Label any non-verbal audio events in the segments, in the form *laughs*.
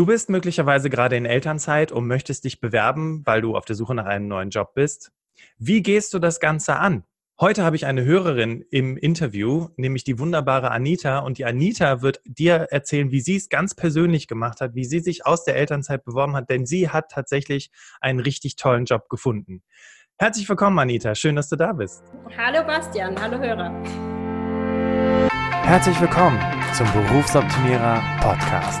Du bist möglicherweise gerade in Elternzeit und möchtest dich bewerben, weil du auf der Suche nach einem neuen Job bist. Wie gehst du das Ganze an? Heute habe ich eine Hörerin im Interview, nämlich die wunderbare Anita. Und die Anita wird dir erzählen, wie sie es ganz persönlich gemacht hat, wie sie sich aus der Elternzeit beworben hat, denn sie hat tatsächlich einen richtig tollen Job gefunden. Herzlich willkommen, Anita. Schön, dass du da bist. Hallo, Bastian. Hallo, Hörer. Herzlich willkommen zum Berufsoptimierer Podcast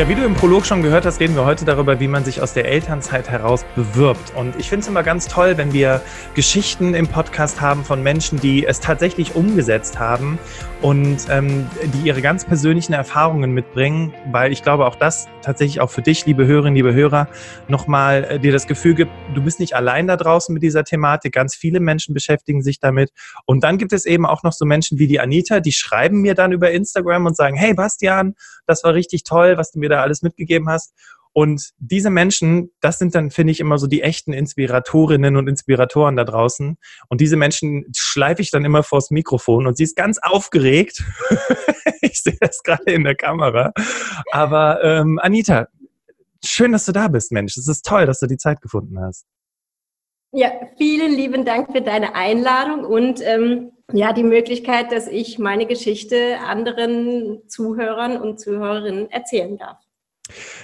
Ja, wie du im Prolog schon gehört hast, reden wir heute darüber, wie man sich aus der Elternzeit heraus bewirbt. Und ich finde es immer ganz toll, wenn wir Geschichten im Podcast haben von Menschen, die es tatsächlich umgesetzt haben und ähm, die ihre ganz persönlichen Erfahrungen mitbringen, weil ich glaube, auch das tatsächlich auch für dich, liebe Hörerinnen, liebe Hörer, nochmal äh, dir das Gefühl gibt, du bist nicht allein da draußen mit dieser Thematik. Ganz viele Menschen beschäftigen sich damit. Und dann gibt es eben auch noch so Menschen wie die Anita, die schreiben mir dann über Instagram und sagen, hey Bastian, das war richtig toll, was du mir da alles mitgegeben hast. Und diese Menschen, das sind dann, finde ich, immer so die echten Inspiratorinnen und Inspiratoren da draußen. Und diese Menschen schleife ich dann immer vors Mikrofon und sie ist ganz aufgeregt. *laughs* ich sehe das gerade in der Kamera. Aber ähm, Anita, schön, dass du da bist, Mensch. Es ist toll, dass du die Zeit gefunden hast. Ja, vielen lieben Dank für deine Einladung und ähm, ja, die Möglichkeit, dass ich meine Geschichte anderen Zuhörern und Zuhörerinnen erzählen darf.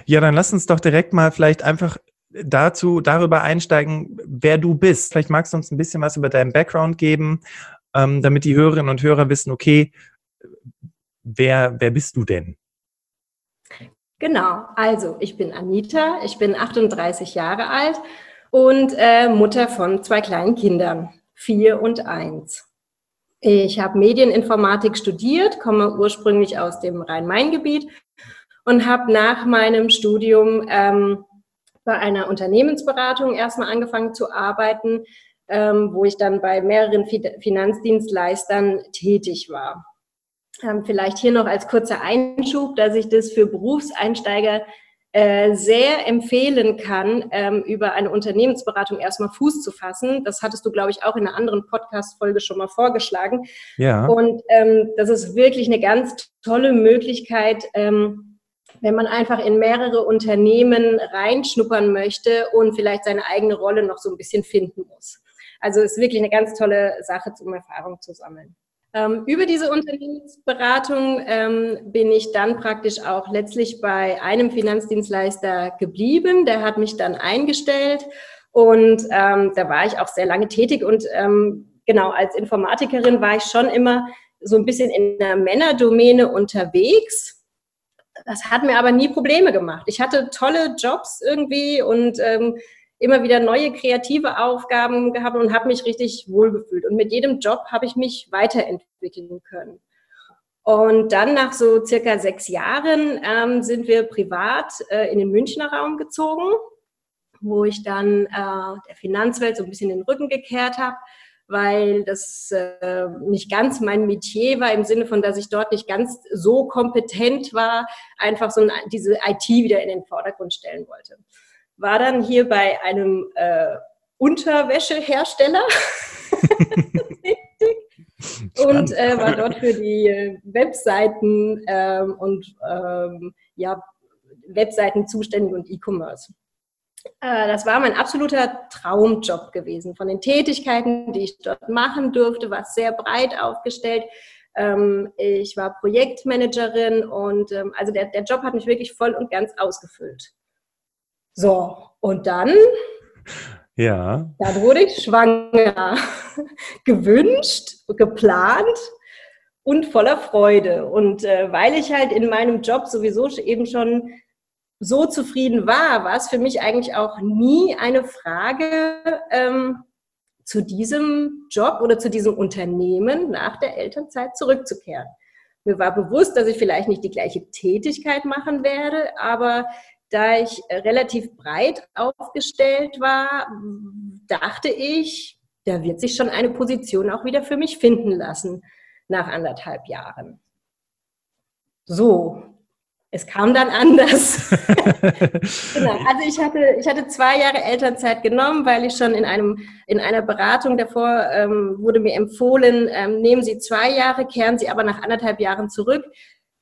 Ja, dann lass uns doch direkt mal vielleicht einfach dazu, darüber einsteigen, wer du bist. Vielleicht magst du uns ein bisschen was über deinen Background geben, ähm, damit die Hörerinnen und Hörer wissen, okay, wer, wer bist du denn? Genau, also ich bin Anita, ich bin 38 Jahre alt und äh, Mutter von zwei kleinen Kindern, vier und eins. Ich habe Medieninformatik studiert, komme ursprünglich aus dem Rhein-Main-Gebiet und habe nach meinem Studium ähm, bei einer Unternehmensberatung erstmal angefangen zu arbeiten, ähm, wo ich dann bei mehreren Finanzdienstleistern tätig war. Ähm, vielleicht hier noch als kurzer Einschub, dass ich das für Berufseinsteiger äh, sehr empfehlen kann, ähm, über eine Unternehmensberatung erstmal Fuß zu fassen. Das hattest du, glaube ich, auch in einer anderen Podcast-Folge schon mal vorgeschlagen. Ja. Und ähm, das ist wirklich eine ganz tolle Möglichkeit, ähm, wenn man einfach in mehrere Unternehmen reinschnuppern möchte und vielleicht seine eigene Rolle noch so ein bisschen finden muss. Also ist wirklich eine ganz tolle Sache, um Erfahrung zu sammeln. Ähm, über diese Unternehmensberatung ähm, bin ich dann praktisch auch letztlich bei einem Finanzdienstleister geblieben. Der hat mich dann eingestellt und ähm, da war ich auch sehr lange tätig und ähm, genau als Informatikerin war ich schon immer so ein bisschen in der Männerdomäne unterwegs das hat mir aber nie Probleme gemacht. Ich hatte tolle Jobs irgendwie und ähm, immer wieder neue kreative Aufgaben gehabt und habe mich richtig wohlgefühlt. Und mit jedem Job habe ich mich weiterentwickeln können. Und dann nach so circa sechs Jahren ähm, sind wir privat äh, in den Münchner Raum gezogen, wo ich dann äh, der Finanzwelt so ein bisschen den Rücken gekehrt habe weil das äh, nicht ganz mein Metier war, im Sinne von, dass ich dort nicht ganz so kompetent war, einfach so diese IT wieder in den Vordergrund stellen wollte. War dann hier bei einem äh, Unterwäschehersteller *laughs* und äh, war dort für die Webseiten ähm, und ähm, ja, Webseiten zuständig und E-Commerce. Äh, das war mein absoluter Traumjob gewesen. Von den Tätigkeiten, die ich dort machen durfte, war es sehr breit aufgestellt. Ähm, ich war Projektmanagerin und ähm, also der, der Job hat mich wirklich voll und ganz ausgefüllt. So, und dann ja. Dann wurde ich schwanger. *laughs* Gewünscht, geplant und voller Freude. Und äh, weil ich halt in meinem Job sowieso eben schon so zufrieden war, war es für mich eigentlich auch nie eine Frage, ähm, zu diesem Job oder zu diesem Unternehmen nach der Elternzeit zurückzukehren. Mir war bewusst, dass ich vielleicht nicht die gleiche Tätigkeit machen werde, aber da ich relativ breit aufgestellt war, dachte ich, da wird sich schon eine Position auch wieder für mich finden lassen nach anderthalb Jahren. So, es kam dann anders. *laughs* genau. Also ich hatte, ich hatte zwei Jahre Elternzeit genommen, weil ich schon in einem in einer Beratung davor ähm, wurde mir empfohlen, ähm, nehmen Sie zwei Jahre, kehren Sie aber nach anderthalb Jahren zurück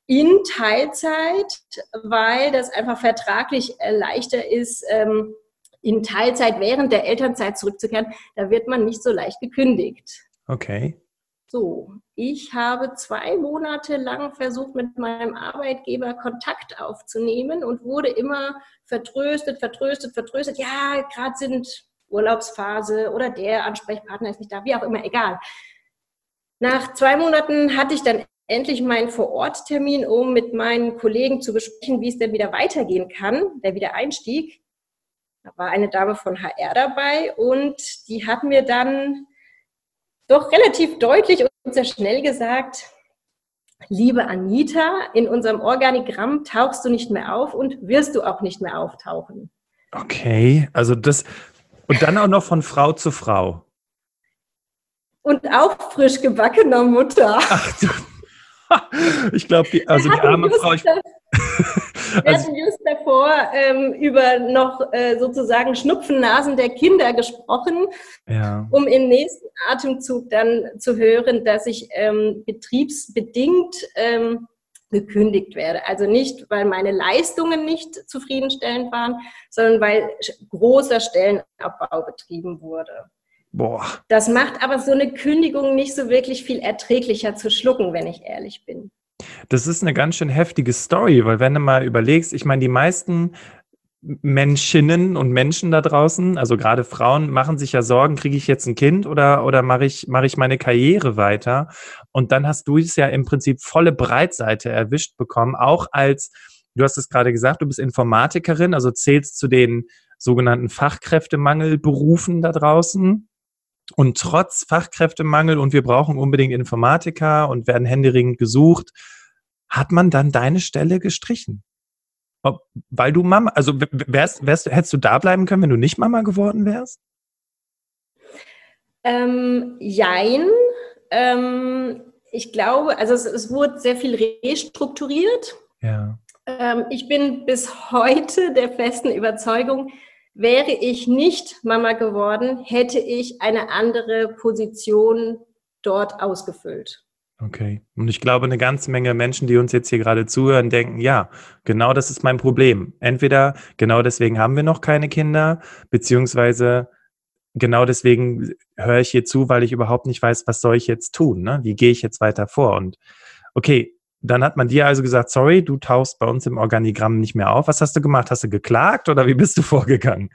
in Teilzeit, weil das einfach vertraglich leichter ist, ähm, in Teilzeit während der Elternzeit zurückzukehren. Da wird man nicht so leicht gekündigt. Okay. So, ich habe zwei Monate lang versucht, mit meinem Arbeitgeber Kontakt aufzunehmen und wurde immer vertröstet, vertröstet, vertröstet. Ja, gerade sind Urlaubsphase oder der Ansprechpartner ist nicht da, wie auch immer, egal. Nach zwei Monaten hatte ich dann endlich meinen Vororttermin, um mit meinen Kollegen zu besprechen, wie es denn wieder weitergehen kann, der Wiedereinstieg. Da war eine Dame von HR dabei und die hat mir dann doch relativ deutlich und sehr schnell gesagt, liebe Anita, in unserem Organigramm tauchst du nicht mehr auf und wirst du auch nicht mehr auftauchen. Okay, also das und dann auch noch von Frau zu Frau. Und auch frisch gebackener Mutter. Ach, du, *laughs* ich glaube, die, also die arme Frau. Ich, *laughs* Wir also, hatten just davor ähm, über noch äh, sozusagen Schnupfennasen der Kinder gesprochen, ja. um im nächsten Atemzug dann zu hören, dass ich ähm, betriebsbedingt ähm, gekündigt werde. Also nicht, weil meine Leistungen nicht zufriedenstellend waren, sondern weil großer Stellenabbau betrieben wurde. Boah. Das macht aber so eine Kündigung nicht so wirklich viel erträglicher zu schlucken, wenn ich ehrlich bin. Das ist eine ganz schön heftige Story, weil wenn du mal überlegst, ich meine, die meisten Menschinnen und Menschen da draußen, also gerade Frauen, machen sich ja Sorgen, kriege ich jetzt ein Kind oder, oder mache ich, mache ich meine Karriere weiter? Und dann hast du es ja im Prinzip volle Breitseite erwischt bekommen, auch als, du hast es gerade gesagt, du bist Informatikerin, also zählst zu den sogenannten Fachkräftemangelberufen da draußen. Und trotz Fachkräftemangel und wir brauchen unbedingt Informatiker und werden händeringend gesucht, hat man dann deine Stelle gestrichen. Ob, weil du Mama, also wärst, wärst, hättest du da bleiben können, wenn du nicht Mama geworden wärst? Ähm, jein. Ähm, ich glaube, also es, es, wurde sehr viel restrukturiert. Ja. Ähm, ich bin bis heute der festen Überzeugung, Wäre ich nicht Mama geworden, hätte ich eine andere Position dort ausgefüllt. Okay. Und ich glaube, eine ganze Menge Menschen, die uns jetzt hier gerade zuhören, denken, ja, genau das ist mein Problem. Entweder genau deswegen haben wir noch keine Kinder, beziehungsweise genau deswegen höre ich hier zu, weil ich überhaupt nicht weiß, was soll ich jetzt tun? Ne? Wie gehe ich jetzt weiter vor? Und okay, dann hat man dir also gesagt, sorry, du tauchst bei uns im Organigramm nicht mehr auf. Was hast du gemacht? Hast du geklagt oder wie bist du *laughs* vorgegangen?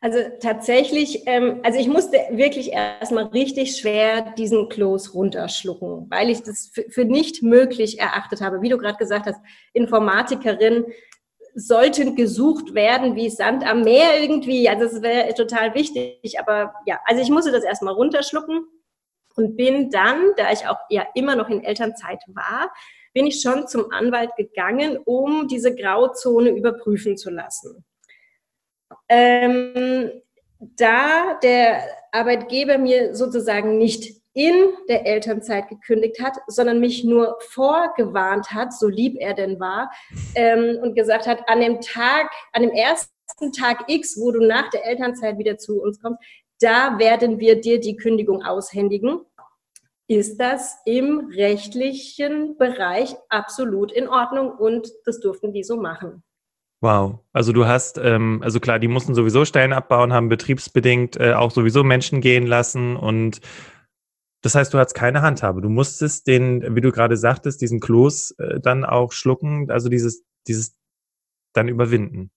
Also tatsächlich, ähm, also ich musste wirklich erstmal richtig schwer diesen Kloß runterschlucken, weil ich das für, nicht möglich erachtet habe. Wie du gerade gesagt hast, Informatikerin sollten gesucht werden wie Sand am Meer irgendwie. Also es wäre total wichtig. Aber ja, also ich musste das erstmal runterschlucken und bin dann, da ich auch ja immer noch in Elternzeit war, bin ich schon zum Anwalt gegangen, um diese Grauzone überprüfen zu lassen. Ähm, da der Arbeitgeber mir sozusagen nicht in der Elternzeit gekündigt hat, sondern mich nur vorgewarnt hat, so lieb er denn war, ähm, und gesagt hat, an dem Tag, an dem ersten Tag X, wo du nach der Elternzeit wieder zu uns kommst, da werden wir dir die Kündigung aushändigen ist das im rechtlichen Bereich absolut in Ordnung und das durften die so machen. Wow, also du hast, ähm, also klar, die mussten sowieso Stellen abbauen, haben betriebsbedingt äh, auch sowieso Menschen gehen lassen und das heißt, du hattest keine Handhabe. Du musstest den, wie du gerade sagtest, diesen Kloß äh, dann auch schlucken, also dieses, dieses dann überwinden.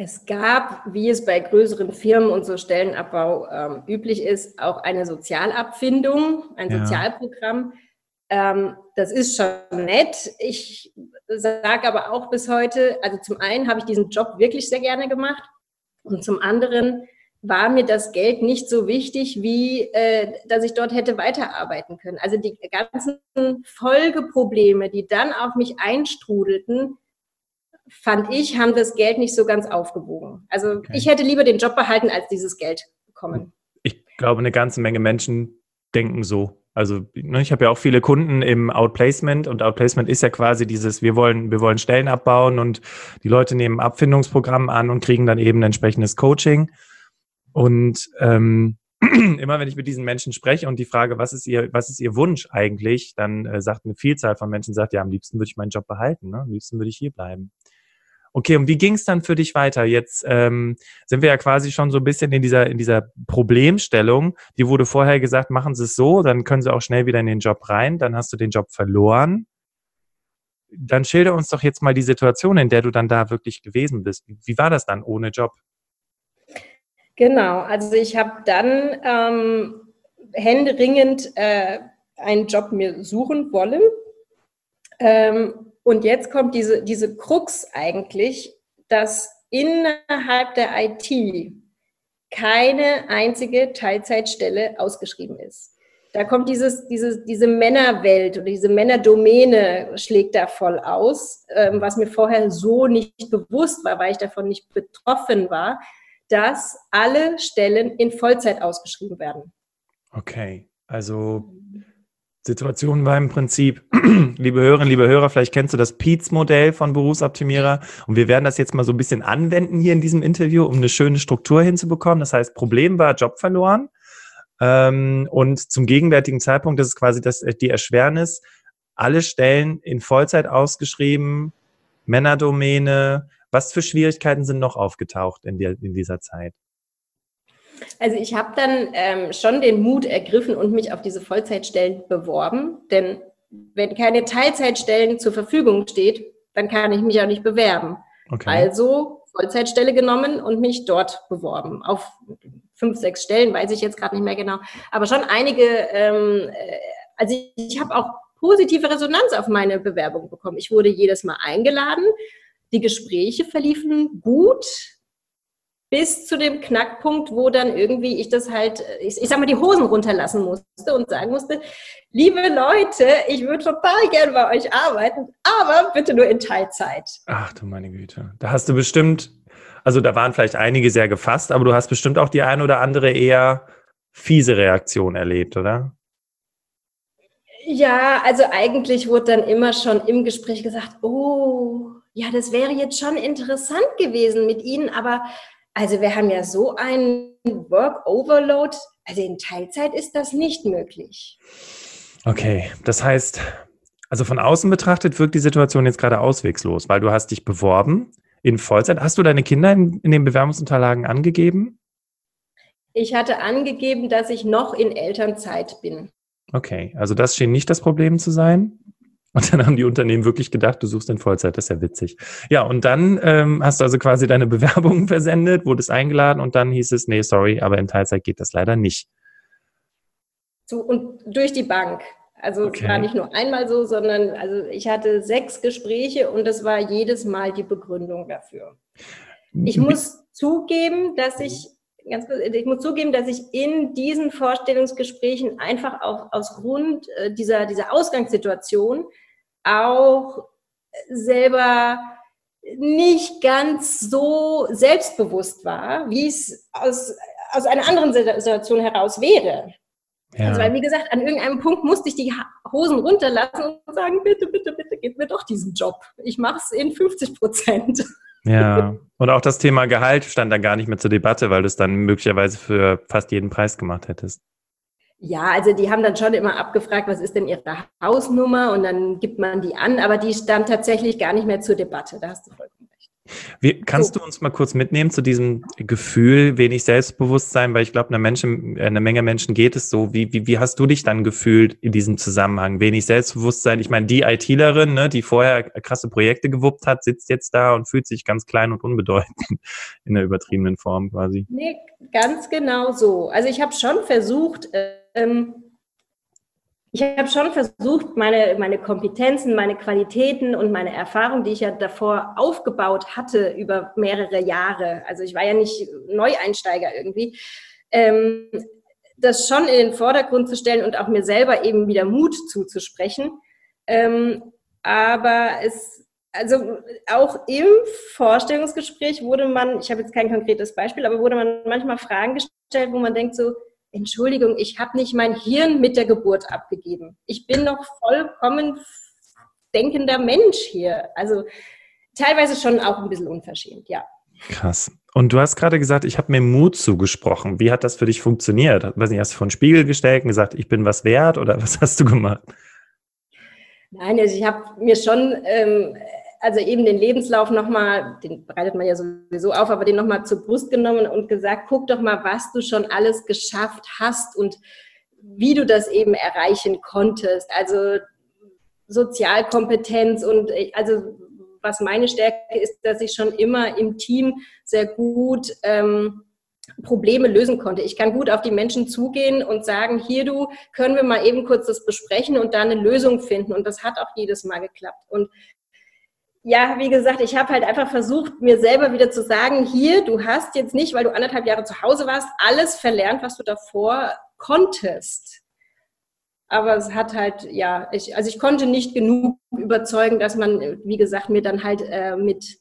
Es gab, wie es bei größeren Firmen und so Stellenabbau ähm, üblich ist, auch eine Sozialabfindung, ein ja. Sozialprogramm. Ähm, das ist schon nett. Ich sage aber auch bis heute, also zum einen habe ich diesen Job wirklich sehr gerne gemacht und zum anderen war mir das Geld nicht so wichtig, wie äh, dass ich dort hätte weiterarbeiten können. Also die ganzen Folgeprobleme, die dann auf mich einstrudelten, fand ich, haben das Geld nicht so ganz aufgewogen. Also okay. ich hätte lieber den Job behalten, als dieses Geld bekommen. Ich glaube, eine ganze Menge Menschen denken so. Also ne, ich habe ja auch viele Kunden im Outplacement und Outplacement ist ja quasi dieses, wir wollen, wir wollen Stellen abbauen und die Leute nehmen Abfindungsprogramm an und kriegen dann eben ein entsprechendes Coaching. Und ähm, *clears throat* immer wenn ich mit diesen Menschen spreche und die Frage, was ist ihr, was ist ihr Wunsch eigentlich, dann äh, sagt eine Vielzahl von Menschen, sagt, ja, am liebsten würde ich meinen Job behalten, ne? am liebsten würde ich hier bleiben. Okay, und wie ging es dann für dich weiter? Jetzt ähm, sind wir ja quasi schon so ein bisschen in dieser, in dieser Problemstellung. Die wurde vorher gesagt, machen Sie es so, dann können Sie auch schnell wieder in den Job rein, dann hast du den Job verloren. Dann schilder uns doch jetzt mal die Situation, in der du dann da wirklich gewesen bist. Wie war das dann ohne Job? Genau, also ich habe dann ähm, händeringend äh, einen Job mir suchen wollen. Ähm, und jetzt kommt diese, diese Krux eigentlich, dass innerhalb der IT keine einzige Teilzeitstelle ausgeschrieben ist. Da kommt dieses, dieses, diese Männerwelt oder diese Männerdomäne schlägt da voll aus, ähm, was mir vorher so nicht bewusst war, weil ich davon nicht betroffen war, dass alle Stellen in Vollzeit ausgeschrieben werden. Okay, also Situation war im Prinzip, *clears throat* liebe Hörerinnen, liebe Hörer, vielleicht kennst du das Peets-Modell von Berufsoptimierer und wir werden das jetzt mal so ein bisschen anwenden hier in diesem Interview, um eine schöne Struktur hinzubekommen. Das heißt, Problem war Job verloren ähm, und zum gegenwärtigen Zeitpunkt, das ist quasi das, die Erschwernis, alle Stellen in Vollzeit ausgeschrieben, Männerdomäne. Was für Schwierigkeiten sind noch aufgetaucht in, der, in dieser Zeit? Also ich habe dann ähm, schon den Mut ergriffen und mich auf diese Vollzeitstellen beworben, denn wenn keine Teilzeitstellen zur Verfügung steht, dann kann ich mich auch nicht bewerben. Okay. Also Vollzeitstelle genommen und mich dort beworben. Auf fünf, sechs Stellen, weiß ich jetzt gerade nicht mehr genau. Aber schon einige, ähm, äh, also ich, ich habe auch positive Resonanz auf meine Bewerbung bekommen. Ich wurde jedes Mal eingeladen. Die Gespräche verliefen gut bis zu dem Knackpunkt, wo dann irgendwie ich das halt, ich, ich sag mal, die Hosen runterlassen musste und sagen musste, liebe Leute, ich würde total gern bei euch arbeiten, aber bitte nur in Teilzeit. Ach du meine Güte. Da hast du bestimmt, also da waren vielleicht einige sehr gefasst, aber du hast bestimmt auch die ein oder andere eher fiese Reaktion erlebt, oder? Ja, also eigentlich wurde dann immer schon im Gespräch gesagt, oh, ja, das wäre jetzt schon interessant gewesen mit Ihnen, aber also wir haben ja so einen Work Overload, also in Teilzeit ist das nicht möglich. Okay, das heißt, also von außen betrachtet wirkt die Situation jetzt gerade auswegslos, weil du hast dich beworben in Vollzeit. Hast du deine Kinder in, in den Bewerbungsunterlagen angegeben? Ich hatte angegeben, dass ich noch in Elternzeit bin. Okay, also das schien nicht das Problem zu sein. Und dann haben die Unternehmen wirklich gedacht, du suchst in Vollzeit, das ist ja witzig. Ja, und dann ähm, hast du also quasi deine *laughs* Bewerbung versendet, wurdest eingeladen und dann hieß es, nee, sorry, aber in Teilzeit geht das leider nicht. So, und durch die Bank. Also okay. es war nicht nur einmal so, sondern also ich hatte sechs Gespräche und das war jedes Mal die Begründung dafür. Ich muss zugeben, dass ich ganz kurz, ich muss zugeben, dass ich in diesen Vorstellungsgesprächen einfach auch aus Grund äh, dieser, dieser Ausgangssituation auch selber nicht ganz so selbstbewusst war, wie es aus, aus einer anderen Situation heraus wäre. Ja. Also, weil, wie gesagt, an irgendeinem Punkt musste ich die Hosen runterlassen und sagen, bitte, bitte, bitte, gib mir doch diesen Job. Ich mache es in 50 Prozent. Ja, *laughs* und auch das Thema Gehalt stand dann gar nicht mehr zur Debatte, weil du es dann möglicherweise für fast jeden Preis gemacht hättest. Ja, also die haben dann schon immer abgefragt, was ist denn ihre Hausnummer und dann gibt man die an, aber die stand tatsächlich gar nicht mehr zur Debatte. Da hast du vollkommen recht. Wie, kannst du uns mal kurz mitnehmen zu diesem Gefühl, wenig Selbstbewusstsein, weil ich glaube, einer, Menschen, einer Menge Menschen geht es so. Wie, wie, wie hast du dich dann gefühlt in diesem Zusammenhang? Wenig Selbstbewusstsein. Ich meine, die ITlerin, ne, die vorher krasse Projekte gewuppt hat, sitzt jetzt da und fühlt sich ganz klein und unbedeutend *laughs* in der übertriebenen Form quasi. Nee, ganz genau so. Also ich habe schon versucht, ähm, ich habe schon versucht, meine, meine Kompetenzen, meine Qualitäten und meine Erfahrung, die ich ja davor aufgebaut hatte über mehrere Jahre, also ich war ja nicht Neueinsteiger irgendwie, ähm, das schon in den Vordergrund zu stellen und auch mir selber eben wieder Mut zuzusprechen. Ähm, aber es, also auch im Vorstellungsgespräch wurde man, ich habe jetzt kein konkretes Beispiel, aber wurde man manchmal Fragen gestellt, wo man denkt so, Entschuldigung, ich habe nicht mein Hirn mit der Geburt abgegeben. Ich bin noch vollkommen denkender Mensch hier. Also teilweise schon auch ein bisschen unverschämt, ja. Krass. Und du hast gerade gesagt, ich habe mir Mut zugesprochen. Wie hat das für dich funktioniert? Weiß nicht, hast du vor den Spiegel gestellt und gesagt, ich bin was wert oder *laughs* was hast du gemacht? Nein, also ich habe mir schon, ähm, also eben den Lebenslauf nochmal, den bereitet man ja sowieso auf, aber den nochmal zur Brust genommen und gesagt, guck doch mal, was du schon alles geschafft hast und wie du das eben erreichen konntest. Also Sozialkompetenz und also was meine Stärke ist, dass ich schon immer im Team sehr gut ähm, Probleme lösen konnte. Ich kann gut auf die Menschen zugehen und sagen, hier du, können wir mal eben kurz das besprechen und da eine Lösung finden. Und das hat auch jedes Mal geklappt. Und ja, wie gesagt, ich habe halt einfach versucht, mir selber wieder zu sagen, hier, du hast jetzt nicht, weil du anderthalb Jahre zu Hause warst, alles verlernt, was du davor konntest. Aber es hat halt, ja, ich, also ich konnte nicht genug überzeugen, dass man, wie gesagt, mir dann halt äh, mit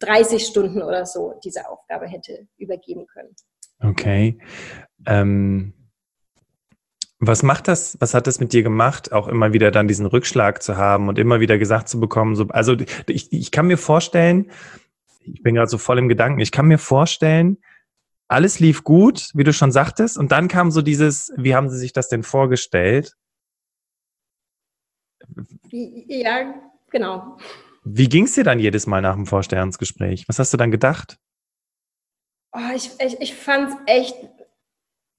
30 Stunden oder so diese Aufgabe hätte übergeben können. Okay. Ähm, was macht das, was hat das mit dir gemacht, auch immer wieder dann diesen Rückschlag zu haben und immer wieder gesagt zu bekommen, so, also ich, ich kann mir vorstellen, ich bin gerade so voll im Gedanken, ich kann mir vorstellen, alles lief gut, wie du schon sagtest, und dann kam so dieses, wie haben sie sich das denn vorgestellt? Ja, genau. Wie ging es dir dann jedes Mal nach dem Vorstellungsgespräch? Was hast du dann gedacht? Oh, ich ich, ich fand es echt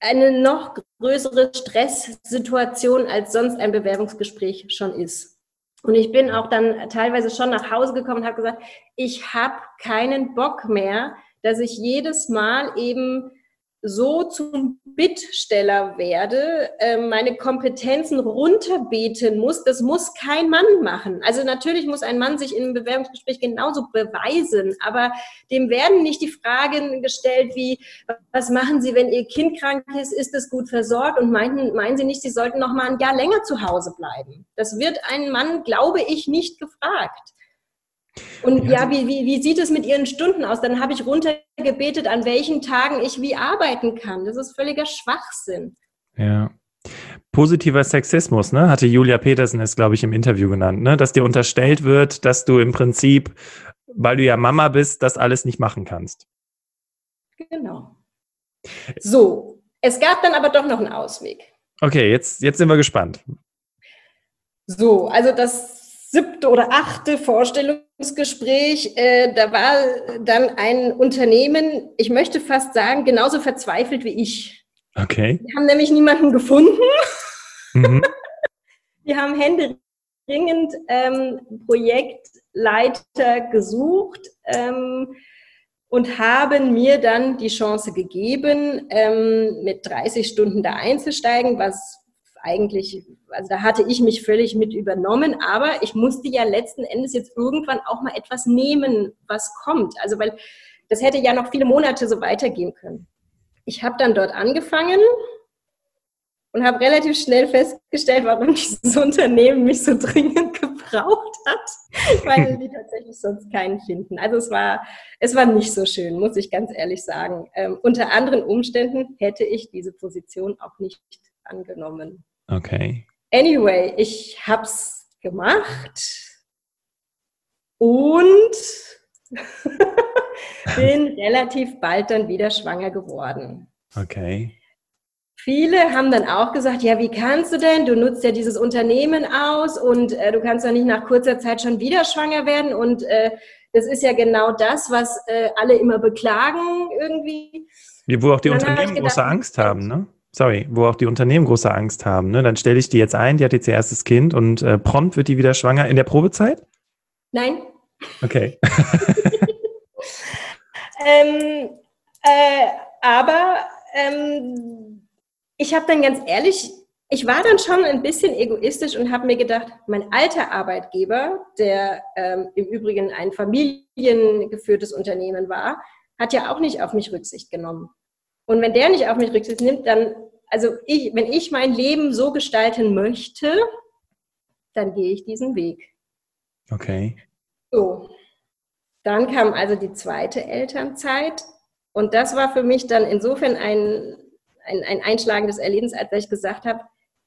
eine noch größere Stresssituation, als sonst ein Bewerbungsgespräch schon ist. Und ich bin auch dann teilweise schon nach Hause gekommen und habe gesagt, ich habe keinen Bock mehr, dass ich jedes Mal eben so zum Bittsteller werde, äh, meine Kompetenzen runterbeten muss, das muss kein Mann machen. Also natürlich muss ein Mann sich in einem Bewerbungsgespräch genauso beweisen, aber dem werden nicht die Fragen gestellt wie, was machen Sie, wenn Ihr Kind krank ist, ist es gut versorgt und meinen, meinen Sie nicht, Sie sollten noch mal ein Jahr länger zu Hause bleiben. Das wird ein Mann, glaube ich, nicht gefragt. Und ja, wie, wie, wie sieht es mit Ihren Stunden aus? Dann habe ich runtergebetet, an welchen Tagen ich wie arbeiten kann. Das ist völliger Schwachsinn. Ja. Positiver Sexismus, ne? Hatte Julia Petersen es, glaube ich, im Interview genannt, ne? Dass dir unterstellt wird, dass du im Prinzip, weil du ja Mama bist, das alles nicht machen kannst. Genau. So, es gab dann aber doch noch einen Ausweg. Okay, jetzt, jetzt sind wir gespannt. So, also das siebte oder achte Vorstellungsgespräch, äh, da war dann ein Unternehmen, ich möchte fast sagen, genauso verzweifelt wie ich. Okay. Die haben nämlich niemanden gefunden. Mhm. *laughs* Die haben händeringend ähm, Projektleiter gesucht ähm, und haben mir dann die Chance gegeben, ähm, mit 30 Stunden da einzusteigen, was eigentlich, also da hatte ich mich völlig mit übernommen, aber ich musste ja letzten Endes jetzt irgendwann auch mal etwas nehmen, was kommt. Also weil das hätte ja noch viele Monate so weitergehen können. Ich habe dann dort angefangen und habe relativ schnell festgestellt, warum dieses *laughs* Unternehmen mich so dringend *laughs* gebraucht hat, weil die tatsächlich sonst keinen finden. Also es war, es war nicht so schön, muss ich ganz ehrlich sagen. Ähm, unter anderen Umständen hätte ich diese Position auch nicht angenommen. Okay. Anyway, ich hab's gemacht und *laughs* bin relativ bald dann wieder schwanger geworden. Okay. Viele haben dann auch gesagt, ja, wie kannst du denn? Du nutzt ja dieses Unternehmen aus und äh, du kannst ja nicht nach kurzer Zeit schon wieder schwanger werden. Und äh, das ist ja genau das, was äh, alle immer beklagen irgendwie. Wie, wo auch die Unternehmen gedacht, große Angst haben, ne? Sorry, wo auch die Unternehmen große Angst haben. Ne? Dann stelle ich die jetzt ein, die hat jetzt ihr erstes Kind und äh, prompt wird die wieder schwanger in der Probezeit? Nein. Okay. *laughs* *laughs* ähm, äh, aber ähm, ich habe dann ganz ehrlich ich war dann schon ein bisschen egoistisch und habe mir gedacht, mein alter Arbeitgeber, der ähm, im Übrigen ein familiengeführtes Unternehmen war, hat ja auch nicht auf mich Rücksicht genommen. Und wenn der nicht auf mich Rücksicht nimmt, dann, also ich, wenn ich mein Leben so gestalten möchte, dann gehe ich diesen Weg. Okay. So. Dann kam also die zweite Elternzeit. Und das war für mich dann insofern ein, ein, ein einschlagendes Erlebnis, als ich gesagt habe,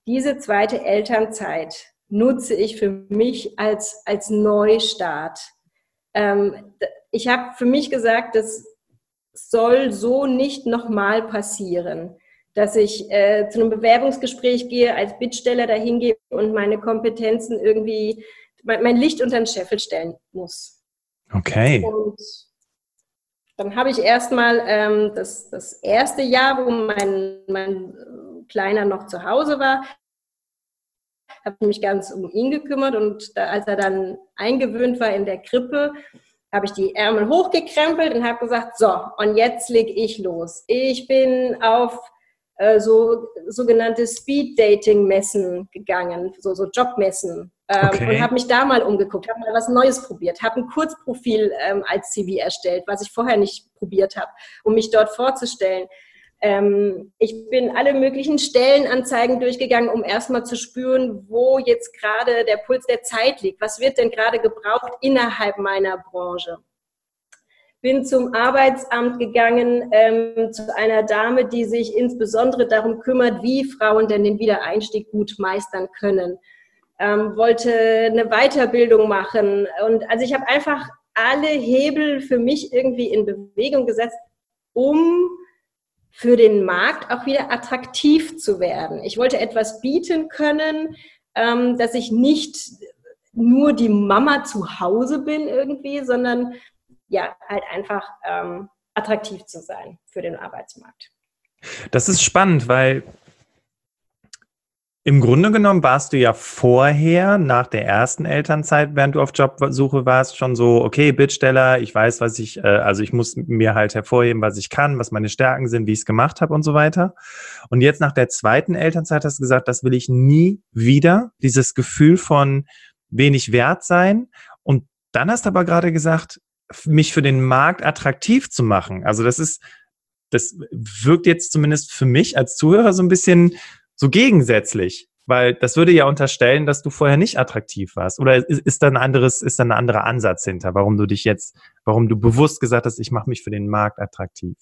diese zweite Elternzeit nutze ich für mich als, als Neustart. Ähm, ich habe für mich gesagt, das soll so nicht nochmal passieren, dass ich äh, zu einem Bewerbungsgespräch gehe, als Bittsteller dahin gehe und meine Kompetenzen irgendwie, mein, mein Licht unter den Scheffel stellen muss. Okay. Und dann habe ich erstmal ähm, das, das erste Jahr, wo mein, mein Kleiner noch zu Hause war, habe mich ganz um ihn gekümmert und da, als er dann eingewöhnt war in der Krippe, habe ich die Ärmel hochgekrempelt und habe gesagt, so, und jetzt lege ich los. Ich bin auf äh, so sogenannte Speed-Dating-Messen gegangen, so, so Jobmessen. Ähm, okay. Und habe mich da mal umgeguckt, habe mal was Neues probiert, habe ein Kurzprofil ähm, als CV erstellt, was ich vorher nicht probiert habe, um mich dort vorzustellen. Ähm, ich bin alle möglichen Stellenanzeigen durchgegangen, um erstmal zu spüren, wo jetzt gerade der Puls der Zeit liegt. Was wird denn gerade gebraucht innerhalb meiner Branche? Bin zum Arbeitsamt gegangen, ähm, zu einer Dame, die sich insbesondere darum kümmert, wie Frauen denn den Wiedereinstieg gut meistern können. Ähm, wollte eine Weiterbildung machen. Und also ich habe einfach alle Hebel für mich irgendwie in Bewegung gesetzt, um für den Markt auch wieder attraktiv zu werden. Ich wollte etwas bieten können, ähm, dass ich nicht nur die Mama zu Hause bin irgendwie, sondern ja, halt einfach ähm, attraktiv zu sein für den Arbeitsmarkt. Das ist spannend, weil im Grunde genommen warst du ja vorher, nach der ersten Elternzeit, während du auf Jobsuche warst, schon so, okay, Bittsteller, ich weiß, was ich, äh, also ich muss mir halt hervorheben, was ich kann, was meine Stärken sind, wie ich es gemacht habe und so weiter. Und jetzt nach der zweiten Elternzeit hast du gesagt, das will ich nie wieder, dieses Gefühl von wenig wert sein. Und dann hast du aber gerade gesagt, mich für den Markt attraktiv zu machen. Also das ist, das wirkt jetzt zumindest für mich als Zuhörer so ein bisschen so gegensätzlich, weil das würde ja unterstellen, dass du vorher nicht attraktiv warst. Oder ist, ist da ein anderes, ist da ein anderer Ansatz hinter, warum du dich jetzt, warum du bewusst gesagt hast, ich mache mich für den Markt attraktiv?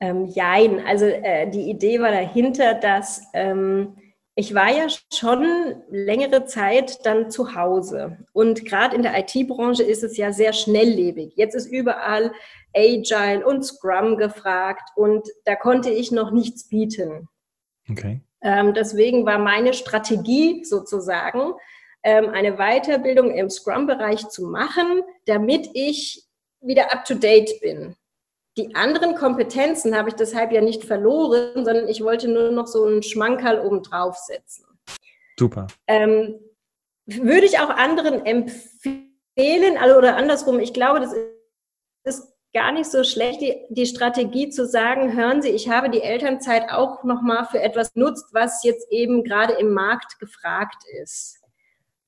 Ähm, jein, also äh, die Idee war dahinter, dass ähm, ich war ja schon längere Zeit dann zu Hause. Und gerade in der IT-Branche ist es ja sehr schnelllebig. Jetzt ist überall Agile und Scrum gefragt und da konnte ich noch nichts bieten. Okay. Ähm, deswegen war meine Strategie sozusagen, ähm, eine Weiterbildung im Scrum-Bereich zu machen, damit ich wieder up-to-date bin. Die anderen Kompetenzen habe ich deshalb ja nicht verloren, sondern ich wollte nur noch so einen Schmankerl oben draufsetzen. Super. Ähm, würde ich auch anderen empfehlen, also, oder andersrum, ich glaube, das ist gar nicht so schlecht, die, die Strategie zu sagen, hören Sie, ich habe die Elternzeit auch nochmal für etwas nutzt, was jetzt eben gerade im Markt gefragt ist.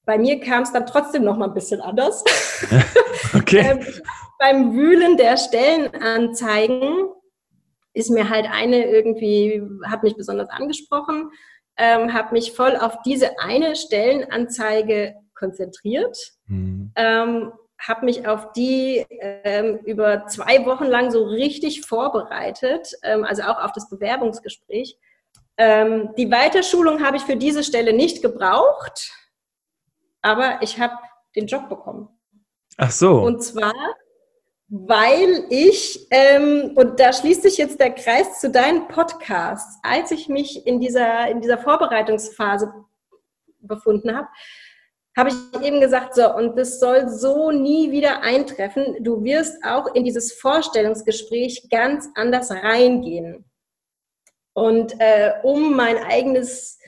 Bei mir kam es dann trotzdem noch mal ein bisschen anders. *laughs* Okay. ähm, beim Wühlen der Stellenanzeigen ist mir halt eine irgendwie, hat mich besonders angesprochen, ähm, habe mich voll auf diese eine Stellenanzeige konzentriert. Mhm. Ähm, habe mich auf die ähm, über zwei Wochen lang so richtig vorbereitet, ähm, also auch auf das Bewerbungsgespräch. Ähm, die Weiterschulung habe ich für diese Stelle nicht gebraucht, aber ich habe den Job bekommen. Ach so. Und zwar, weil ich, ähm, und da schließt sich jetzt der Kreis zu deinen Podcasts, als ich mich in dieser, in dieser Vorbereitungsphase befunden habe, habe ich eben gesagt, so, und das soll so nie wieder eintreffen. Du wirst auch in dieses Vorstellungsgespräch ganz anders reingehen. Und äh, um mein eigenes,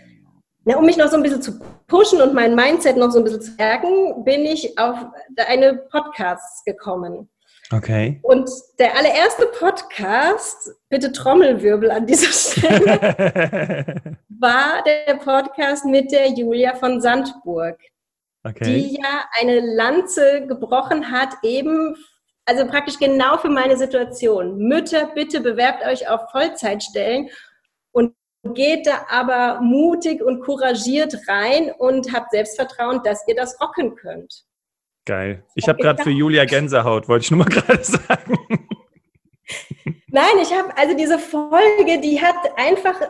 na, um mich noch so ein bisschen zu pushen und mein Mindset noch so ein bisschen zu stärken, bin ich auf deine Podcasts gekommen. Okay. Und der allererste Podcast, bitte Trommelwirbel an dieser Stelle, *laughs* war der Podcast mit der Julia von Sandburg, okay. die ja eine Lanze gebrochen hat, eben, also praktisch genau für meine Situation. Mütter, bitte bewerbt euch auf Vollzeitstellen und geht da aber mutig und couragiert rein und habt Selbstvertrauen, dass ihr das rocken könnt. Geil. Ich habe gerade für Julia Gänsehaut, wollte ich nur mal *laughs* gerade sagen. Nein, ich habe, also diese Folge, die hat einfach äh,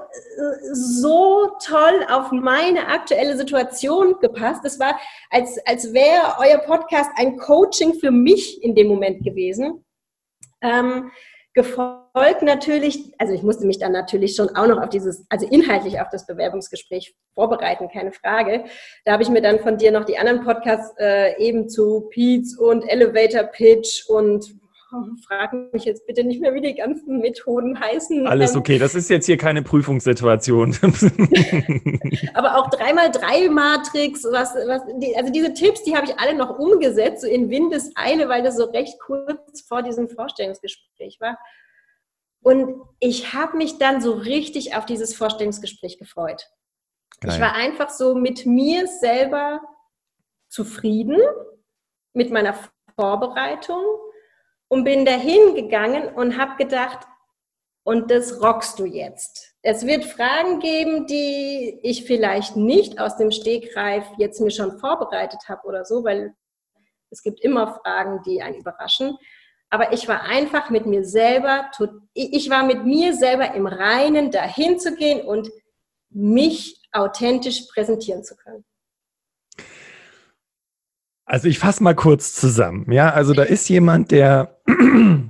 so toll auf meine aktuelle Situation gepasst. Es war, als, als wäre euer Podcast ein Coaching für mich in dem Moment gewesen. Ähm, gefolgt natürlich, also ich musste mich dann natürlich schon auch noch auf dieses, also inhaltlich auf das Bewerbungsgespräch vorbereiten, keine Frage. Da habe ich mir dann von dir noch die anderen Podcasts äh, eben zu Pete's und Elevator Pitch und frag mich jetzt bitte nicht mehr, wie die ganzen Methoden heißen. Alles ähm, okay, das ist jetzt hier keine Prüfungssituation. *laughs* Aber auch 3x3-Matrix, was, was, die, also diese Tipps, die habe ich alle noch umgesetzt, so in Windeseile, weil das so recht kurz vor diesem Vorstellungsgespräch war. Und ich habe mich dann so richtig auf dieses Vorstellungsgespräch gefreut. Geil. Ich war einfach so mit mir selber zufrieden, mit meiner Vorbereitung und bin dahin gegangen und habe gedacht, und das rockst du jetzt. Es wird Fragen geben, die ich vielleicht nicht aus dem Stegreif jetzt mir schon vorbereitet habe oder so, weil es gibt immer Fragen, die einen überraschen. Aber ich war einfach mit mir selber, ich war mit mir selber im Reinen, dahin zu gehen und mich authentisch präsentieren zu können. Also ich fasse mal kurz zusammen. Ja, also da ist jemand, der,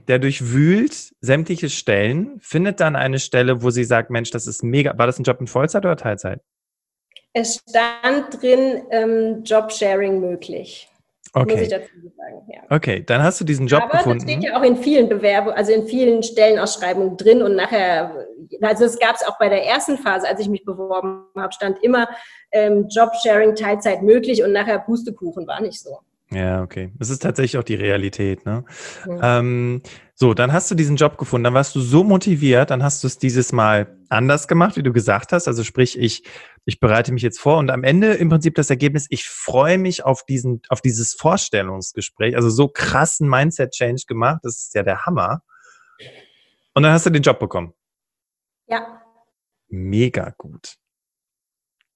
der durchwühlt sämtliche Stellen, findet dann eine Stelle, wo sie sagt, Mensch, das ist mega. War das ein Job in Vollzeit oder Teilzeit? Es stand drin, ähm, Jobsharing möglich. Okay. Muss ich dazu sagen. Ja. Okay, dann hast du diesen Job Aber gefunden. Das steht ja auch in vielen Bewerbungen, also in vielen Stellenausschreibungen drin und nachher, also es gab es auch bei der ersten Phase, als ich mich beworben habe, stand immer ähm, Jobsharing Teilzeit möglich und nachher Pustekuchen war nicht so. Ja, okay. Das ist tatsächlich auch die Realität. Ne? Ja. Ähm, so, dann hast du diesen Job gefunden, dann warst du so motiviert, dann hast du es dieses Mal anders gemacht, wie du gesagt hast. Also sprich, ich, ich bereite mich jetzt vor und am Ende im Prinzip das Ergebnis, ich freue mich auf diesen, auf dieses Vorstellungsgespräch. Also so krassen Mindset-Change gemacht, das ist ja der Hammer. Und dann hast du den Job bekommen. Ja. Mega gut.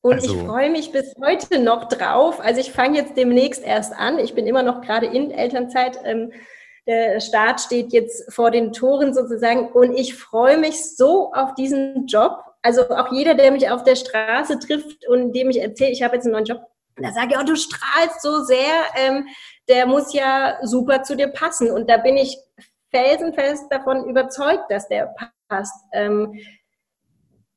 Und also, ich freue mich bis heute noch drauf. Also ich fange jetzt demnächst erst an. Ich bin immer noch gerade in Elternzeit. Ähm, der Start steht jetzt vor den Toren sozusagen. Und ich freue mich so auf diesen Job. Also auch jeder, der mich auf der Straße trifft und dem ich erzähle, ich habe jetzt einen neuen Job, da sage ich, oh, du strahlst so sehr, ähm, der muss ja super zu dir passen. Und da bin ich felsenfest davon überzeugt, dass der passt. Ähm,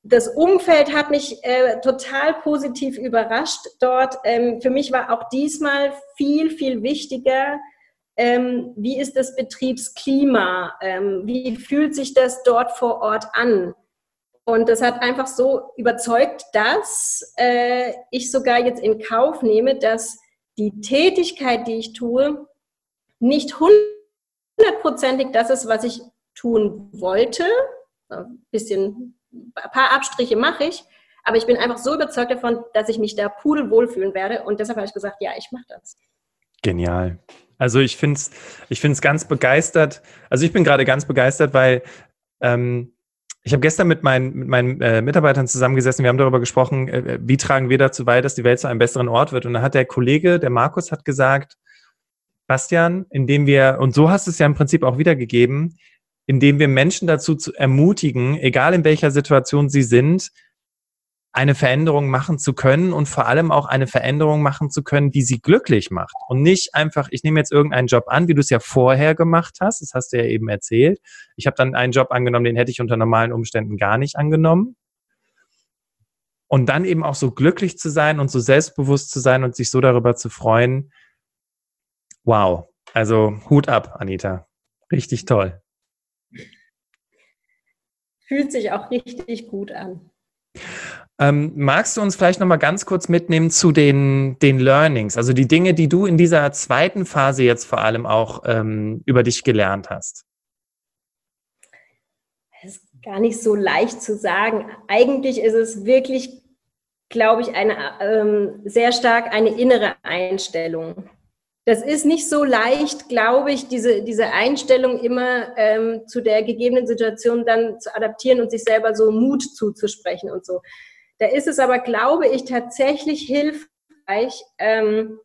das Umfeld hat mich äh, total positiv überrascht dort. Ähm, für mich war auch diesmal viel, viel wichtiger, ähm, wie ist das Betriebsklima? Ähm, wie fühlt sich das dort vor Ort an? Und das hat einfach so überzeugt, dass äh, ich sogar jetzt in Kauf nehme, dass die Tätigkeit, die ich tue, nicht hundertprozentig das ist, was ich tun wollte. Ein bisschen ein paar Abstriche mache ich, aber ich bin einfach so überzeugt davon, dass ich mich da pudelwohl fühlen werde und deshalb habe ich gesagt, ja, ich mache das. Genial. Also ich finde es ich find's ganz begeistert. Also ich bin gerade ganz begeistert, weil ähm, ich habe gestern mit meinen, mit meinen äh, Mitarbeitern zusammengesessen, wir haben darüber gesprochen, äh, wie tragen wir dazu bei, dass die Welt zu einem besseren Ort wird. Und da hat der Kollege, der Markus, hat gesagt, Bastian, indem wir, und so hast du es ja im Prinzip auch wiedergegeben, indem wir Menschen dazu zu ermutigen, egal in welcher Situation sie sind, eine Veränderung machen zu können und vor allem auch eine Veränderung machen zu können, die sie glücklich macht. Und nicht einfach, ich nehme jetzt irgendeinen Job an, wie du es ja vorher gemacht hast, das hast du ja eben erzählt. Ich habe dann einen Job angenommen, den hätte ich unter normalen Umständen gar nicht angenommen. Und dann eben auch so glücklich zu sein und so selbstbewusst zu sein und sich so darüber zu freuen. Wow. Also Hut ab, Anita. Richtig toll. Fühlt sich auch richtig gut an. Ähm, magst du uns vielleicht noch mal ganz kurz mitnehmen zu den, den Learnings, also die Dinge, die du in dieser zweiten Phase jetzt vor allem auch ähm, über dich gelernt hast? Das ist gar nicht so leicht zu sagen. Eigentlich ist es wirklich, glaube ich, eine ähm, sehr stark eine innere Einstellung. Das ist nicht so leicht, glaube ich, diese, diese Einstellung immer ähm, zu der gegebenen Situation dann zu adaptieren und sich selber so Mut zuzusprechen und so. Da ist es aber, glaube ich, tatsächlich hilfreich, ähm,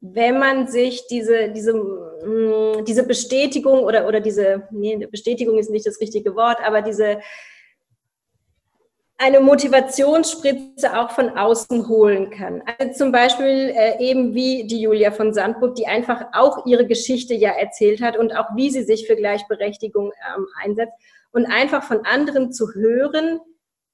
wenn man sich diese, diese, mh, mm, diese Bestätigung oder, oder diese, nee, Bestätigung ist nicht das richtige Wort, aber diese, eine Motivationsspritze auch von außen holen kann. Also zum Beispiel äh, eben wie die Julia von Sandburg, die einfach auch ihre Geschichte ja erzählt hat und auch wie sie sich für Gleichberechtigung ähm, einsetzt und einfach von anderen zu hören,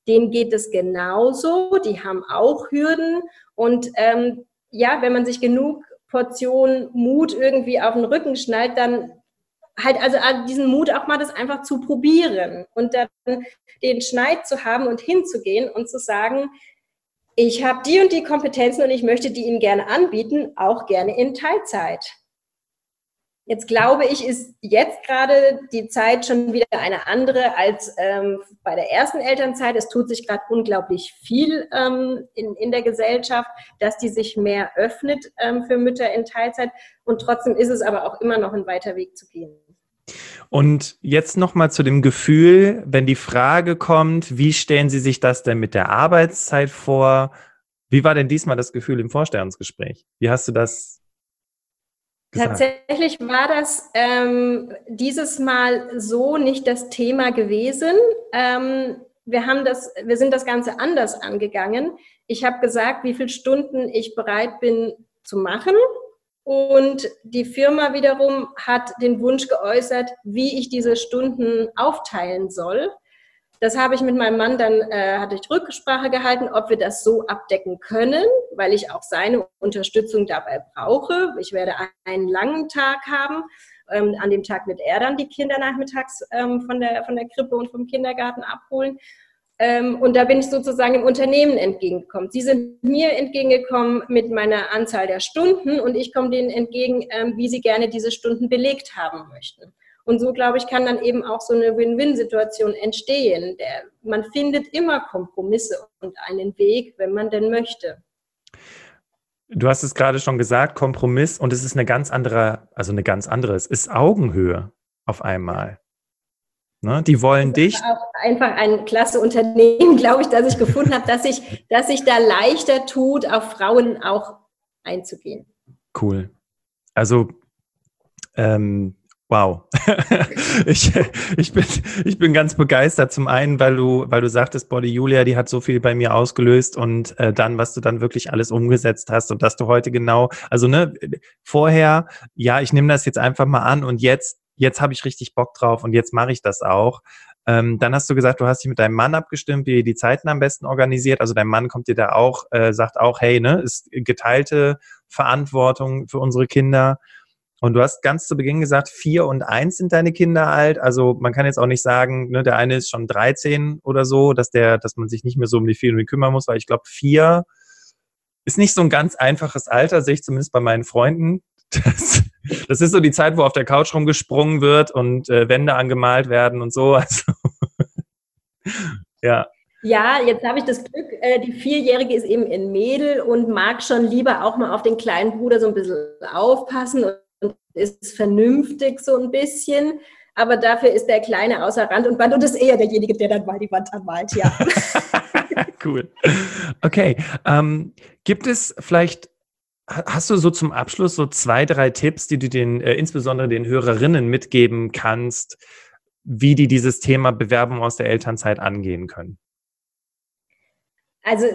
denen geht es genauso, die haben auch Hürden und ähm, ja, wenn man sich genug Portionen Mut irgendwie auf den Rücken schnallt, dann halt also diesen Mut auch mal das einfach zu probieren und dann den Schneid zu haben und hinzugehen und zu sagen, ich habe die und die Kompetenzen und ich möchte die Ihnen gerne anbieten, auch gerne in Teilzeit. Jetzt glaube ich, ist jetzt gerade die Zeit schon wieder eine andere als ähm, bei der ersten Elternzeit. Es tut sich gerade unglaublich viel ähm, in, in der Gesellschaft, dass die sich mehr öffnet ähm, für Mütter in Teilzeit. Und trotzdem ist es aber auch immer noch ein weiter Weg zu gehen. Und jetzt nochmal zu dem Gefühl, wenn die Frage kommt, wie stellen Sie sich das denn mit der Arbeitszeit vor? Wie war denn diesmal das Gefühl im Vorstellungsgespräch? Wie hast du das Gesagt. Tatsächlich war das ähm, dieses Mal so nicht das Thema gewesen. Ähm, wir, haben das, wir sind das Ganze anders angegangen. Ich habe gesagt, wie viele Stunden ich bereit bin zu machen. Und die Firma wiederum hat den Wunsch geäußert, wie ich diese Stunden aufteilen soll. Das habe ich mit meinem Mann dann, äh, hatte ich Rücksprache gehalten, ob wir das so abdecken können, weil ich auch seine Unterstützung dabei brauche. Ich werde einen langen Tag haben. Ähm, an dem Tag wird er dann die Kinder nachmittags ähm, von, der, von der Krippe und vom Kindergarten abholen. Ähm, und da bin ich sozusagen im Unternehmen entgegengekommen. Sie sind mir entgegengekommen mit meiner Anzahl der Stunden und ich komme denen entgegen, ähm, wie sie gerne diese Stunden belegt haben möchten. Und so, glaube ich, kann dann eben auch so eine Win-Win-Situation entstehen. Der, man findet immer Kompromisse und einen Weg, wenn man denn möchte. Du hast es gerade schon gesagt, Kompromiss und es ist eine ganz andere, also eine ganz andere, es ist Augenhöhe auf einmal. Ne? Die wollen dich. Auch einfach ein klasse Unternehmen, *laughs* glaube ich, dass ich gefunden habe, dass sich dass ich da leichter tut, auf Frauen auch einzugehen. Cool. Also ähm, Wow. *laughs* ich, ich, bin, ich bin ganz begeistert. Zum einen, weil du, weil du sagtest, Body Julia, die hat so viel bei mir ausgelöst und äh, dann, was du dann wirklich alles umgesetzt hast und dass du heute genau, also ne, vorher, ja, ich nehme das jetzt einfach mal an und jetzt, jetzt habe ich richtig Bock drauf und jetzt mache ich das auch. Ähm, dann hast du gesagt, du hast dich mit deinem Mann abgestimmt, wie ihr die Zeiten am besten organisiert. Also dein Mann kommt dir da auch, äh, sagt auch, hey, ne, ist geteilte Verantwortung für unsere Kinder. Und du hast ganz zu Beginn gesagt, vier und eins sind deine Kinder alt. Also man kann jetzt auch nicht sagen, ne, der eine ist schon 13 oder so, dass der, dass man sich nicht mehr so um die vier kümmern muss, weil ich glaube, vier ist nicht so ein ganz einfaches Alter, sehe ich zumindest bei meinen Freunden. *laughs* Das, das ist so die Zeit, wo auf der Couch rumgesprungen wird und äh, Wände angemalt werden und so. *laughs* Also, ja. Ja, jetzt habe ich das Glück, äh, die Vierjährige ist eben ein Mädel und mag schon lieber auch mal auf den kleinen Bruder so ein bisschen aufpassen und ist vernünftig so ein bisschen. Aber dafür ist der Kleine außer Rand und Band und ist eher derjenige, der dann mal die Wand anmalt, ja. *laughs* cool. Okay. Ähm, gibt es vielleicht, hast du so zum Abschluss so zwei, drei Tipps, die du den, äh, insbesondere den Hörerinnen mitgeben kannst, wie die dieses Thema Bewerbung aus der Elternzeit angehen können? Also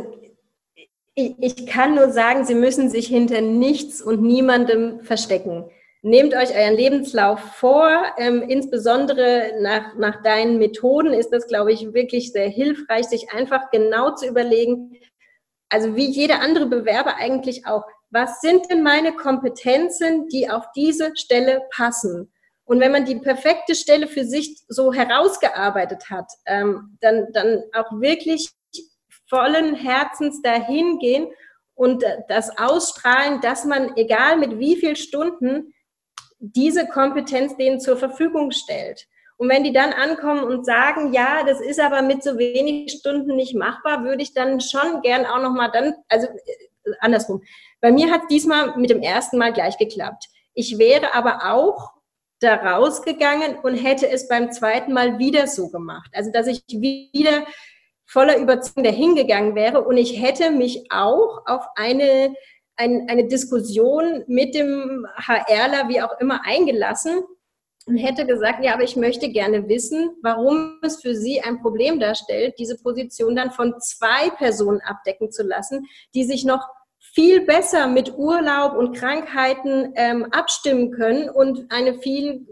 ich, ich kann nur sagen, Sie müssen sich hinter nichts und niemandem verstecken. Nehmt euch euren Lebenslauf vor. Ähm, insbesondere nach, nach deinen Methoden ist das, glaube ich, wirklich sehr hilfreich, sich einfach genau zu überlegen, also wie jeder andere Bewerber eigentlich auch, was sind denn meine Kompetenzen, die auf diese Stelle passen? Und wenn man die perfekte Stelle für sich so herausgearbeitet hat, ähm, dann, dann auch wirklich vollen Herzens dahin gehen und das ausstrahlen, dass man, egal mit wie viel Stunden, diese Kompetenz denen zur Verfügung stellt. Und wenn die dann ankommen und sagen, ja, das ist aber mit so wenig Stunden nicht machbar, würde ich dann schon gern auch nochmal dann, also äh, andersrum. Bei mir hat diesmal mit dem ersten Mal gleich geklappt. Ich wäre aber auch da rausgegangen und hätte es beim zweiten Mal wieder so gemacht. Also, dass ich wieder voller Überzeugung dahingegangen wäre und ich hätte mich auch auf eine, ein, eine Diskussion mit dem HRler, wie auch immer, eingelassen und hätte gesagt, ja, aber ich möchte gerne wissen, warum es für Sie ein Problem darstellt, diese Position dann von zwei Personen abdecken zu lassen, die sich noch viel besser mit Urlaub und Krankheiten ähm, abstimmen können und eine viel,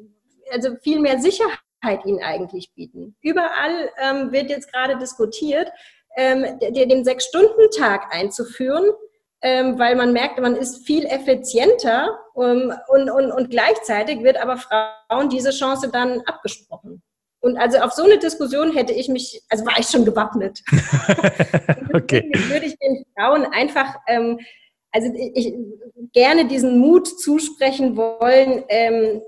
also viel mehr Sicherheit ihnen eigentlich bieten. Überall ähm, wird jetzt gerade diskutiert, ähm, den Sechs-Stunden-Tag einzuführen, ähm, weil man merkt, man ist viel effizienter um, und, und, und gleichzeitig wird aber Frauen diese Chance dann abgesprochen. Und also auf so eine Diskussion hätte ich mich, also war ich schon gewappnet. *laughs* *laughs* okay. würde ich den Frauen einfach, ähm, also ich gerne diesen Mut zusprechen wollen, ähm,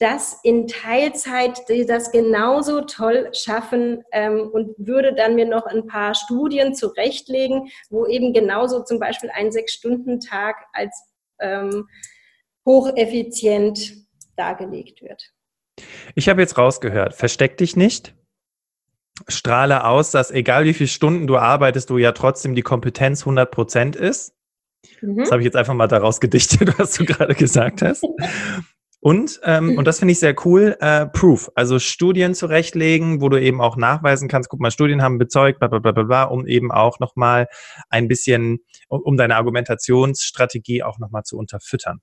das in Teilzeit die das genauso toll schaffen ähm, und würde dann mir noch ein paar Studien zurechtlegen, wo eben genauso zum Beispiel ein Sechs-Stunden-Tag als ähm, hocheffizient dargelegt wird. Ich habe jetzt rausgehört, versteck dich nicht, strahle aus, dass egal wie viele Stunden du arbeitest, du ja trotzdem die Kompetenz 100 Prozent ist. Mhm. Das habe ich jetzt einfach mal daraus gedichtet, *laughs* was du gerade gesagt hast. Und, ähm, und das finde ich sehr cool, äh, Proof, also Studien zurechtlegen, wo du eben auch nachweisen kannst, guck mal, Studien haben bezeugt, bla bla bla bla, um eben auch nochmal ein bisschen, um, um deine Argumentationsstrategie auch nochmal zu unterfüttern.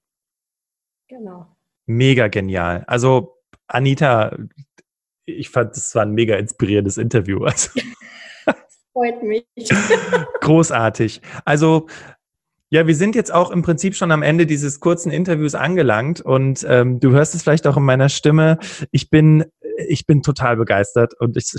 Genau. Mega genial. Also Anita, ich fand, das war ein mega inspirierendes Interview. Also. *laughs* Freut mich. *laughs* Großartig. Also ja, wir sind jetzt auch im Prinzip schon am Ende dieses kurzen Interviews angelangt und ähm, du hörst es vielleicht auch in meiner Stimme. Ich bin, ich bin total begeistert und ich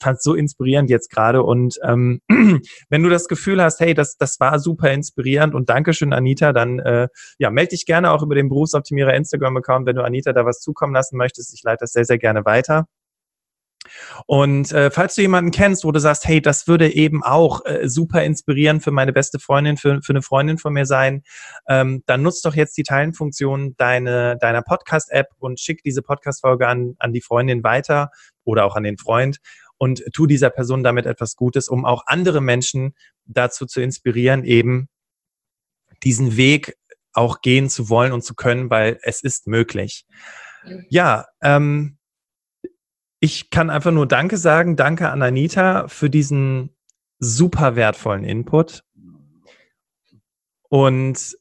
fand es so inspirierend jetzt gerade. Und ähm, *clears throat* wenn du das Gefühl hast, hey, das, das war super inspirierend und Dankeschön, Anita, dann äh, ja, melde dich gerne auch über den Berufsoptimierer Instagram-Account, wenn du Anita da was zukommen lassen möchtest. Ich leite das sehr, sehr gerne weiter. Und äh, falls du jemanden kennst, wo du sagst, hey, das würde eben auch äh, super inspirieren für meine beste Freundin, für, für eine Freundin von mir sein, ähm, dann nutzt doch jetzt die Teilenfunktion deine, deiner Podcast-App und schick diese Podcast-Folge an, an die Freundin weiter oder auch an den Freund und tu dieser Person damit etwas Gutes, um auch andere Menschen dazu zu inspirieren, eben diesen Weg auch gehen zu wollen und zu können, weil es ist möglich. Ja, ähm, ich kann einfach nur Danke sagen. Danke an Anita für diesen super wertvollen Input. Und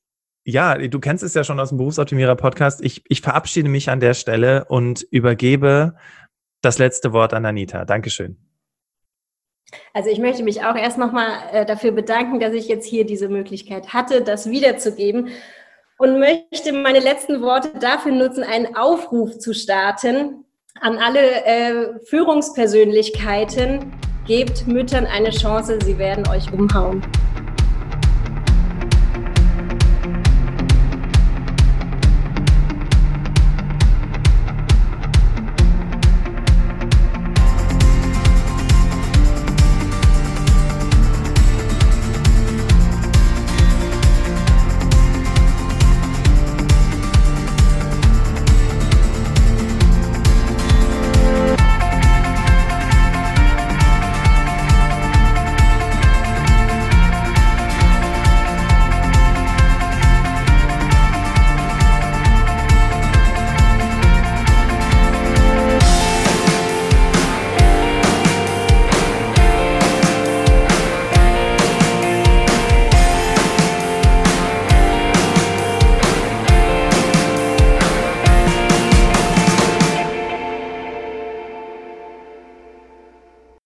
ja, du kennst es ja schon aus dem Berufsoptimierer Podcast. Ich, ich verabschiede mich an der Stelle und übergebe das letzte Wort an Anita. Dankeschön. Also ich möchte mich auch erst nochmal äh, dafür bedanken, dass ich jetzt hier diese Möglichkeit hatte, das wiederzugeben und möchte meine letzten Worte dafür nutzen, einen Aufruf zu starten, an alle äh, Führungspersönlichkeiten, gebt Müttern eine Chance, sie werden euch umhauen.